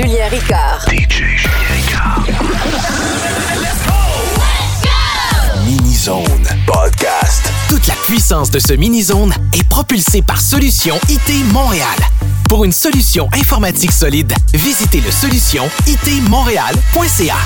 Julien Ricard. DJ Julien Ricard. Mini-Zone Podcast. Toute la puissance de ce mini-zone est propulsée par Solution IT Montréal. Pour une solution informatique solide, visitez le solution itmontréal.ca.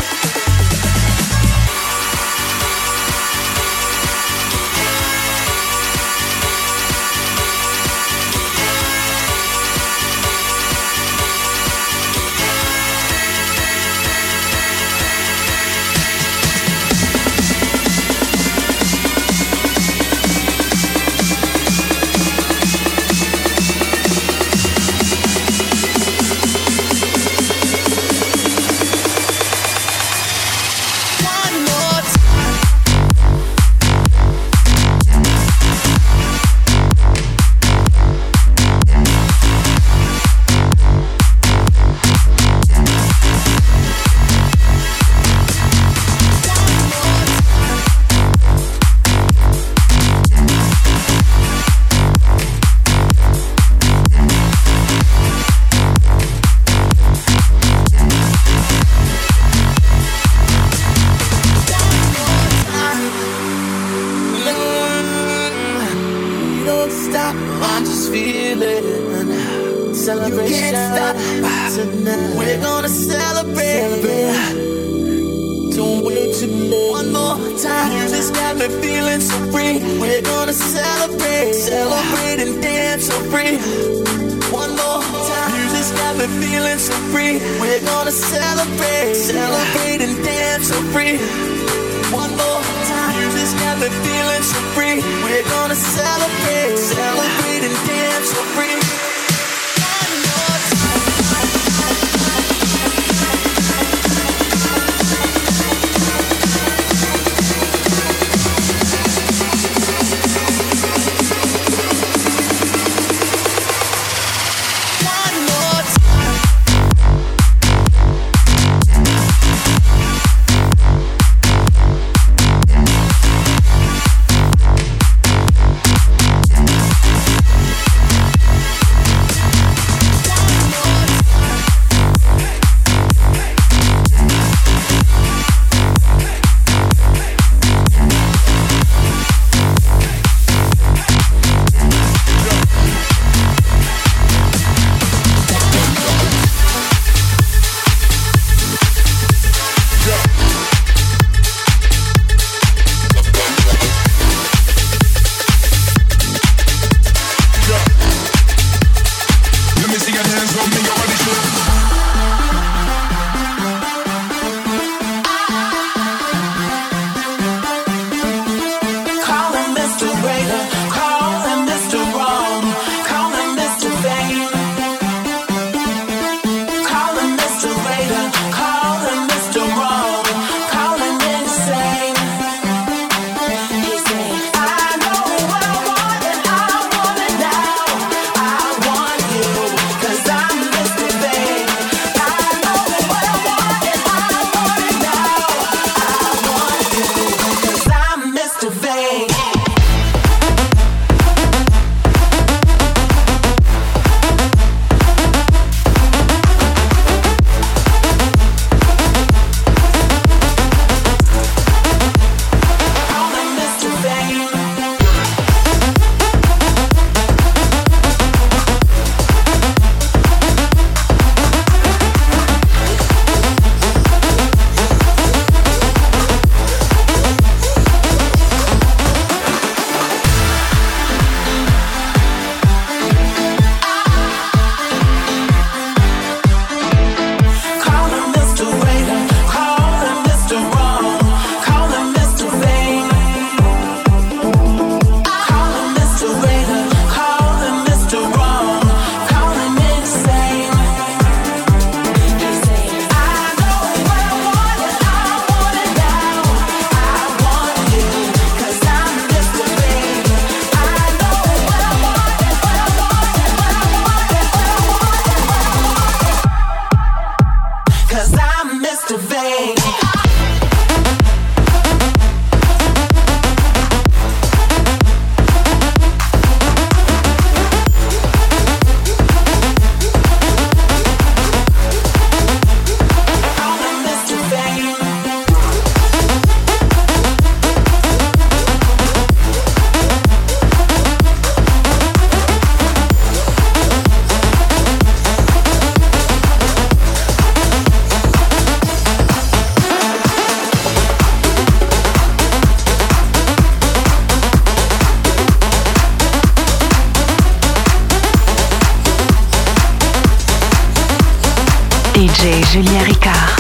Julien Ricard.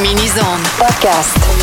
Mini Zone. Podcast.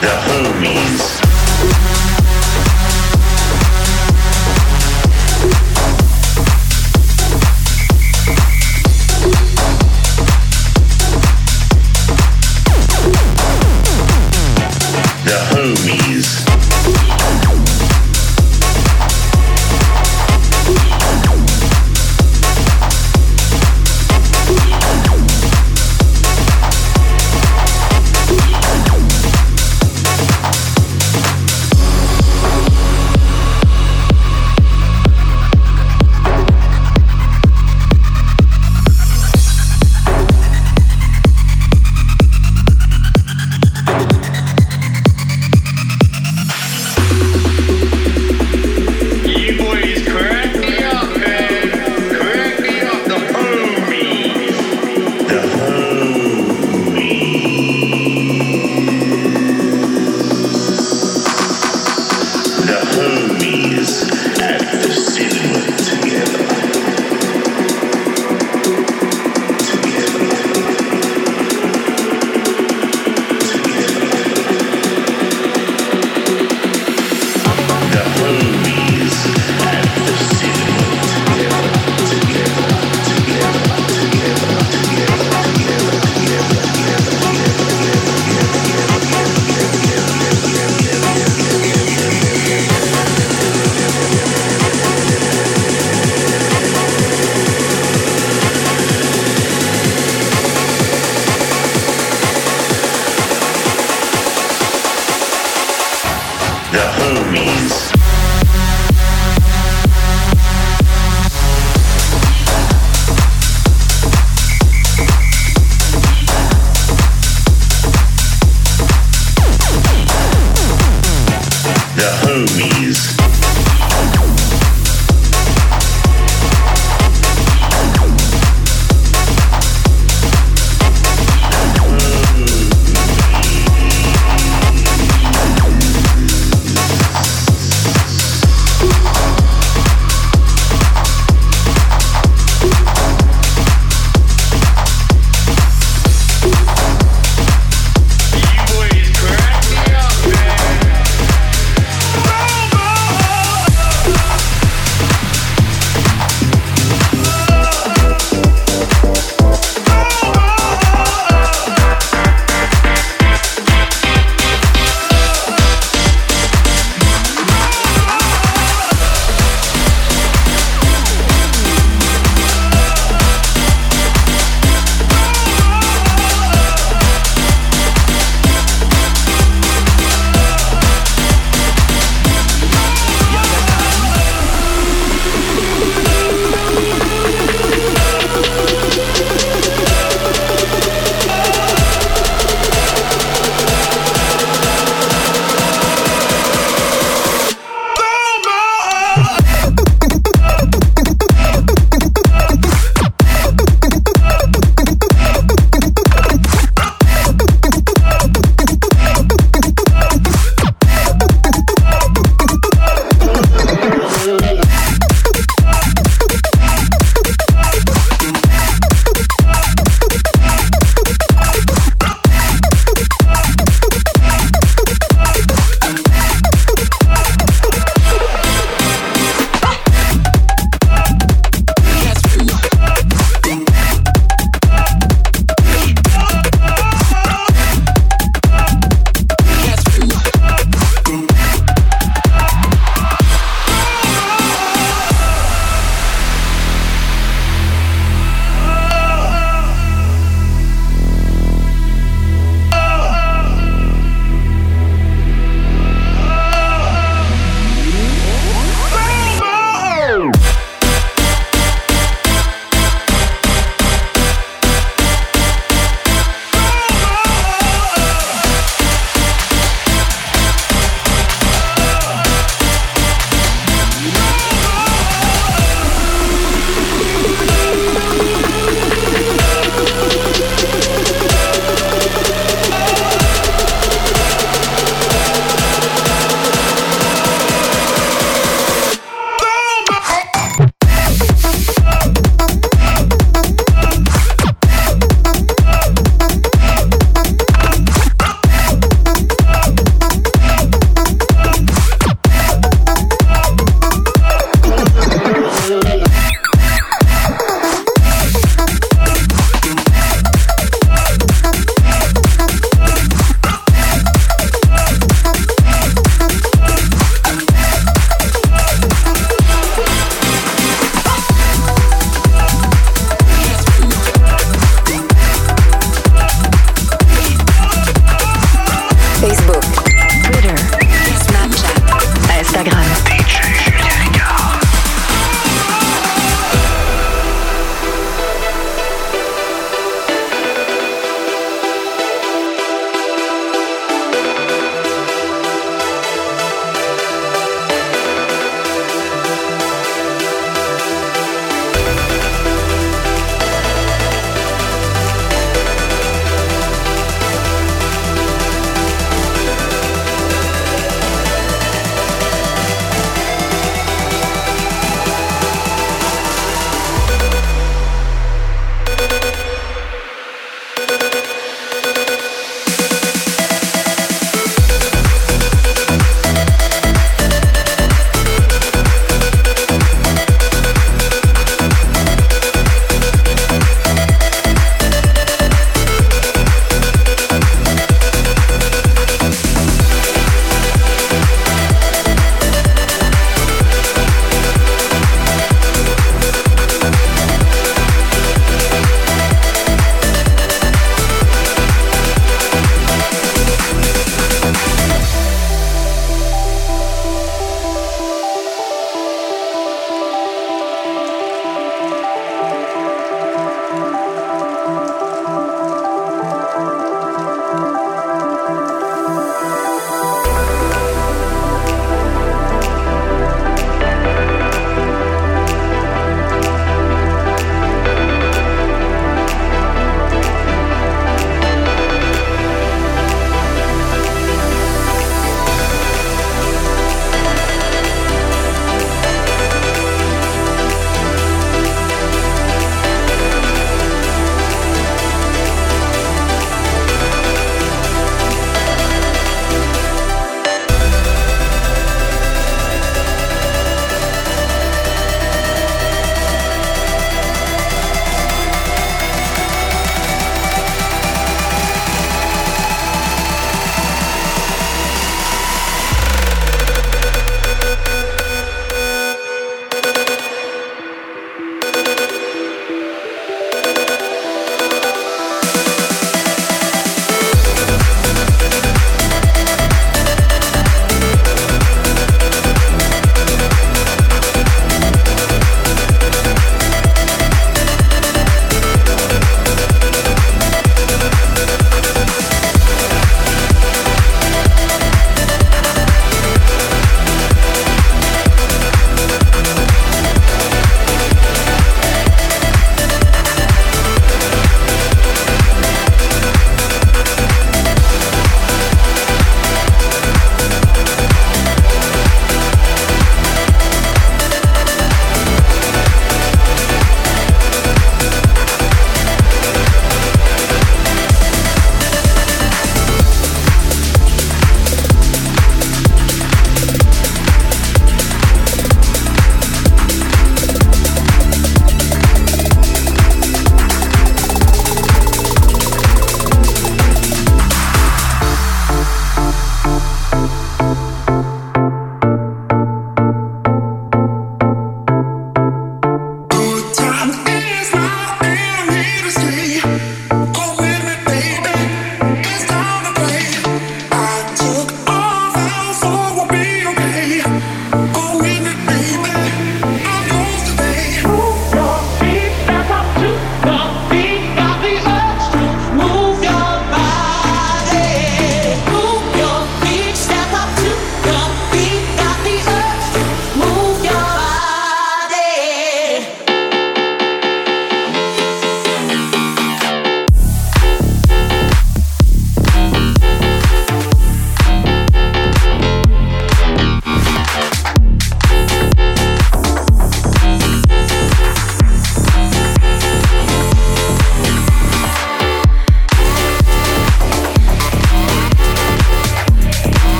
the Homies. movies.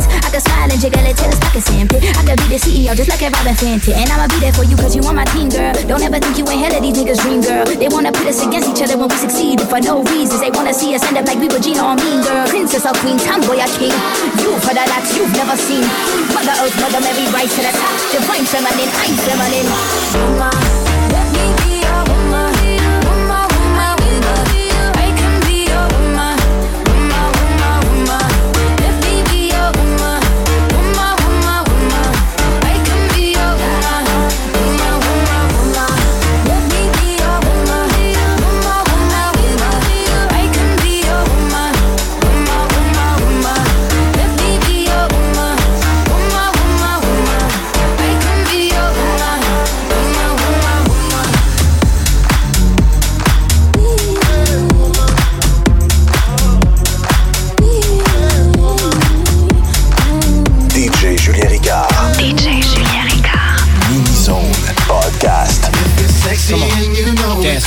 All. I could smile and jiggle it till it's pockets empty. I could be the CEO just like a Robyn Fenty. And I'ma be there for you cause you on my team, girl. Don't ever think you ain't hell of these niggas' dream, girl. They wanna put us against each other when we succeed. For no reasons, they wanna see us end up like we were Gina or Mean Girl. Princess or Queen, tomboy or king. You've heard that you've never seen. Mother Earth, Mother Mary, rise to the top. Divine feminine, I'm feminine.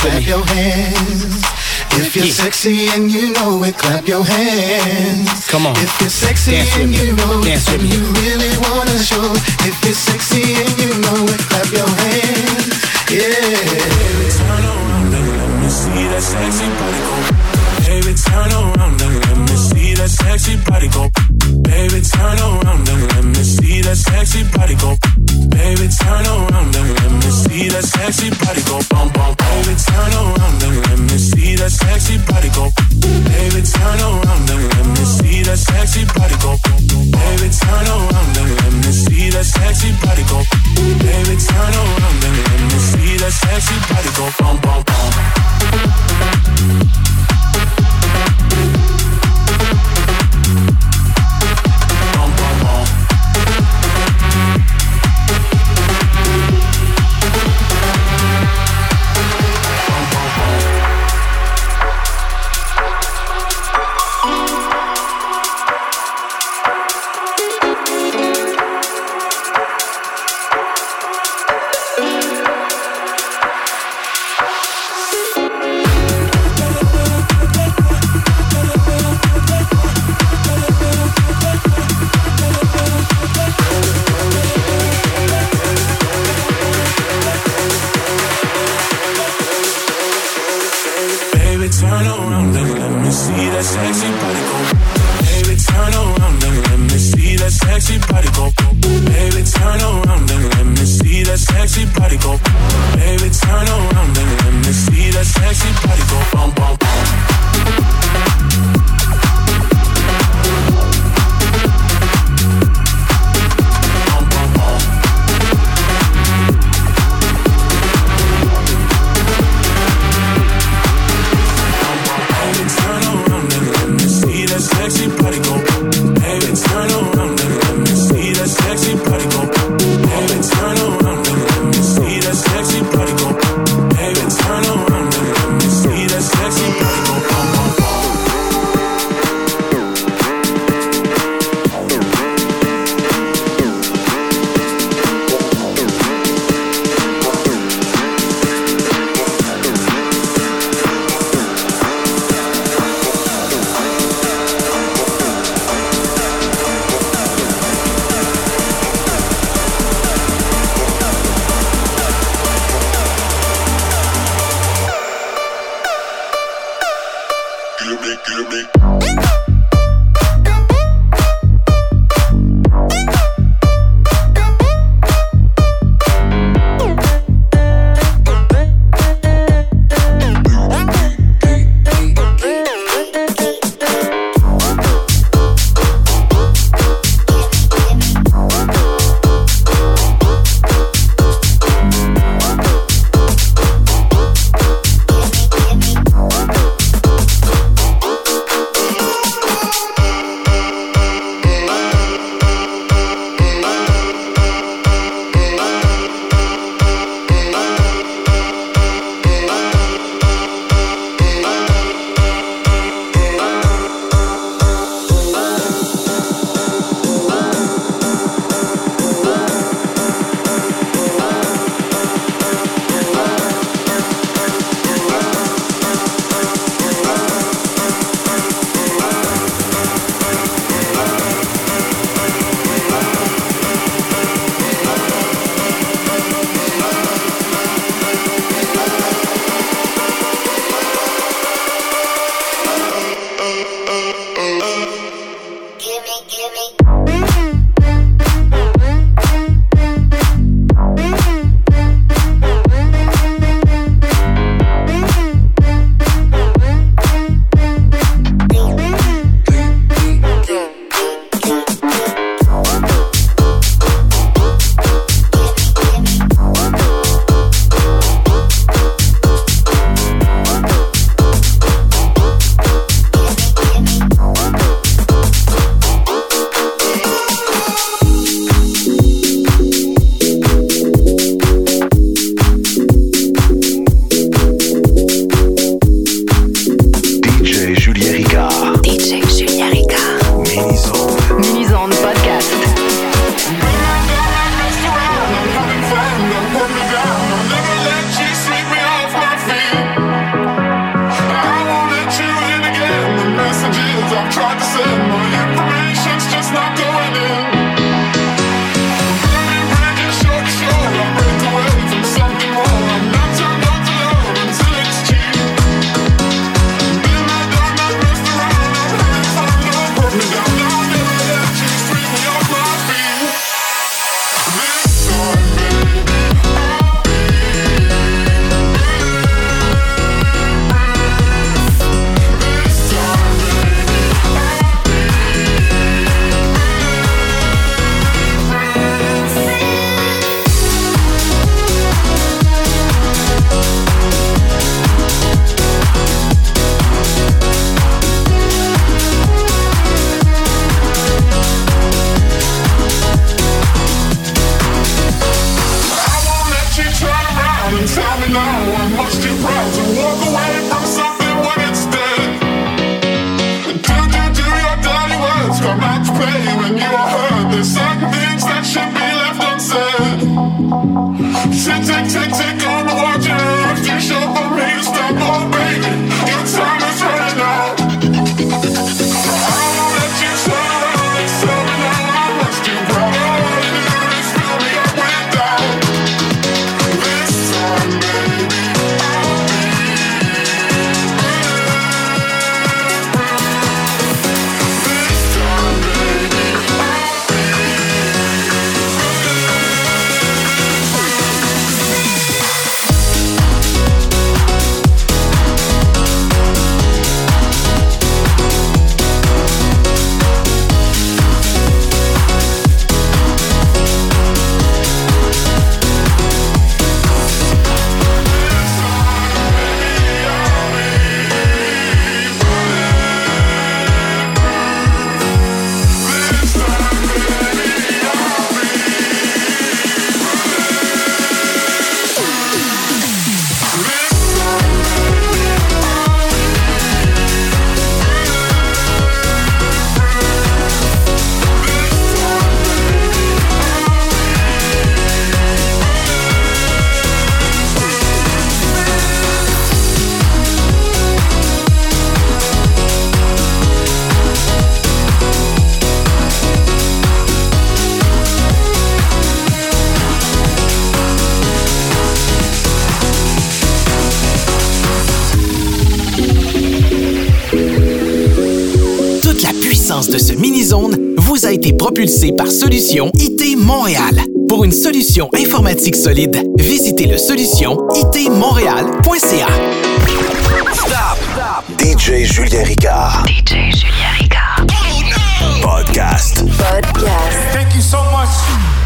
You know it, Dance with clap your hands. If you're Yeah. sexy and you know it, clap your hands. Come on. If you're sexy Dance with and you know Dance it, with and me. you really wanna show. If you're sexy and you know it, clap your hands. Yeah. Turn around and let me see that sexy body go. Baby, turn around and let me see that sexy body go. Baby, turn around and let me see that sexy body go. Baby, turn around and let me see that sexy body go. Bum, bum, baby, turn around and let me see that sexy body go. Baby, turn around and let me see that sexy body go. Baby, turn around and let me see that sexy body go. Baby, turn around and let me see that sexy body go. Bum, bum, bum. uh, uh. propulsé par Solution IT Montréal. Pour une solution informatique solide, visitez le solution itmontréal.ca. DJ Julien Ricard. DJ Julien Ricard. Podcast. Podcast. Thank you so much.